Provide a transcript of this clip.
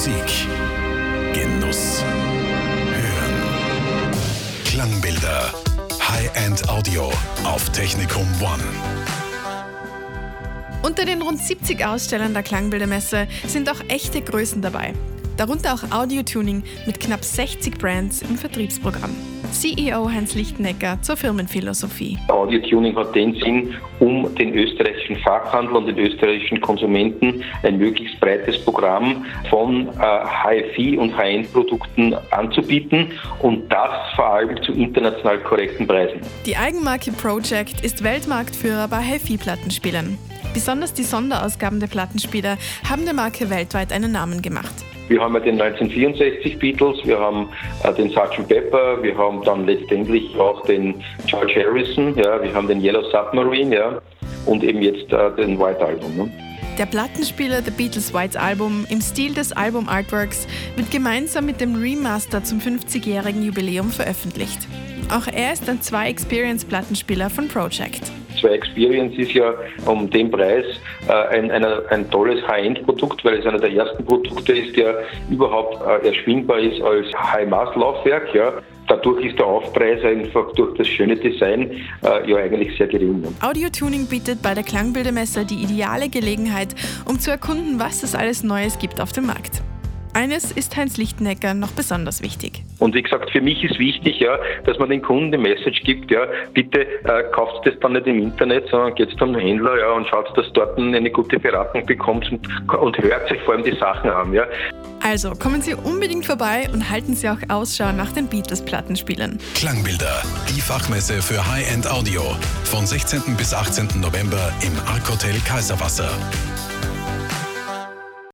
Musik. Genuss. Hören. Klangbilder. High-End Audio auf Technikum One. Unter den rund 70 Ausstellern der Klangbildermesse sind auch echte Größen dabei. Darunter auch Audio-Tuning mit knapp 60 Brands im Vertriebsprogramm. CEO Heinz Lichtenegger zur Firmenphilosophie. Audio-Tuning hat den Sinn, um den österreichischen Fachhandel und den österreichischen Konsumenten ein möglichst breites Programm von äh, HFI und High-End-Produkten anzubieten und das vor allem zu international korrekten Preisen. Die Eigenmarke Project ist Weltmarktführer bei HiFi-Plattenspielern. Besonders die Sonderausgaben der Plattenspieler haben der Marke weltweit einen Namen gemacht. Wir haben ja den 1964 Beatles, wir haben äh, den Sgt. Pepper, wir haben dann letztendlich auch den George Harrison, ja, wir haben den Yellow Submarine, ja, und eben jetzt äh, den White Album. Ne? Der Plattenspieler The Beatles White Album im Stil des Album Artworks wird gemeinsam mit dem Remaster zum 50-jährigen Jubiläum veröffentlicht. Auch er ist ein Zwei-Experience-Plattenspieler von Project. Zwei Experience ist ja um den Preis äh, ein, ein, ein tolles High-End-Produkt, weil es einer der ersten Produkte ist, der überhaupt äh, erschwingbar ist als High-Mass-Laufwerk. Ja. Dadurch ist der Aufpreis einfach durch das schöne Design äh, ja eigentlich sehr gering. Audio-Tuning bietet bei der Klangbildermesse die ideale Gelegenheit, um zu erkunden, was es alles Neues gibt auf dem Markt. Eines ist Heinz Lichtenegger noch besonders wichtig. Und wie gesagt, für mich ist wichtig, ja, dass man den Kunden die Message gibt, ja, bitte äh, kauft das dann nicht im Internet, sondern geht zum Händler ja, und schaut, dass dort eine gute Beratung bekommt und, und hört sich vor allem die Sachen an. Ja. Also kommen Sie unbedingt vorbei und halten Sie auch Ausschau nach den Beatles-Plattenspielern. Klangbilder, die Fachmesse für High-End Audio. Von 16. bis 18. November im Arc Hotel Kaiserwasser.